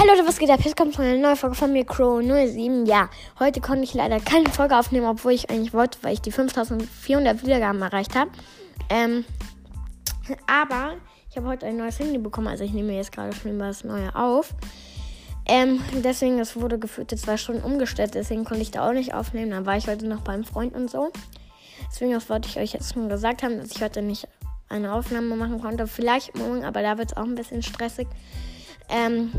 Hi Leute, was geht ab? Jetzt kommt eine neue Folge von mir, Crow 07. Ja, heute konnte ich leider keine Folge aufnehmen, obwohl ich eigentlich wollte, weil ich die 5400 Wiedergaben erreicht habe. Ähm, aber ich habe heute ein neues Handy bekommen, also ich nehme jetzt gerade schon das neue auf. Ähm, deswegen, es wurde gefühlte zwei Stunden umgestellt, deswegen konnte ich da auch nicht aufnehmen. Dann war ich heute noch beim Freund und so. Deswegen, das wollte ich euch jetzt schon gesagt haben, dass ich heute nicht eine Aufnahme machen konnte. Vielleicht morgen, aber da wird es auch ein bisschen stressig. Ähm,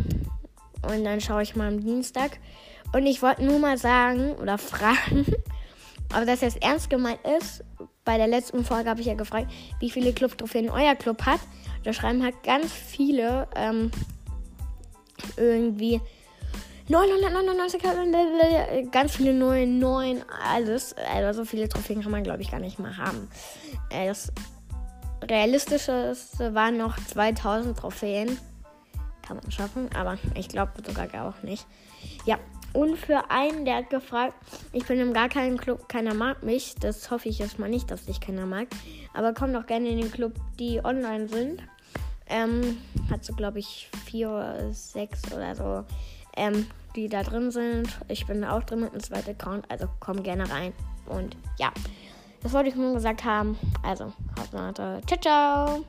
und dann schaue ich mal am Dienstag. Und ich wollte nur mal sagen oder fragen, ob das jetzt ernst gemeint ist. Bei der letzten Folge habe ich ja gefragt, wie viele Club-Trophäen euer Club hat. Da schreiben halt ganz viele ähm, irgendwie 999, ganz viele neue, neun, alles. Also so viele Trophäen kann man, glaube ich, gar nicht mehr haben. Äh, das realistischste waren noch 2000 Trophäen kann man schaffen, aber ich glaube sogar auch nicht. Ja, und für einen, der hat gefragt, ich bin im gar keinen Club, keiner mag mich. Das hoffe ich erstmal nicht, dass dich keiner mag. Aber komm doch gerne in den Club, die online sind. Ähm, hat so, glaube ich, vier sechs oder so, ähm, die da drin sind. Ich bin auch drin mit einem zweiten Account, also komm gerne rein. Und ja, das wollte ich nur gesagt haben. Also, haut Ciao, ciao.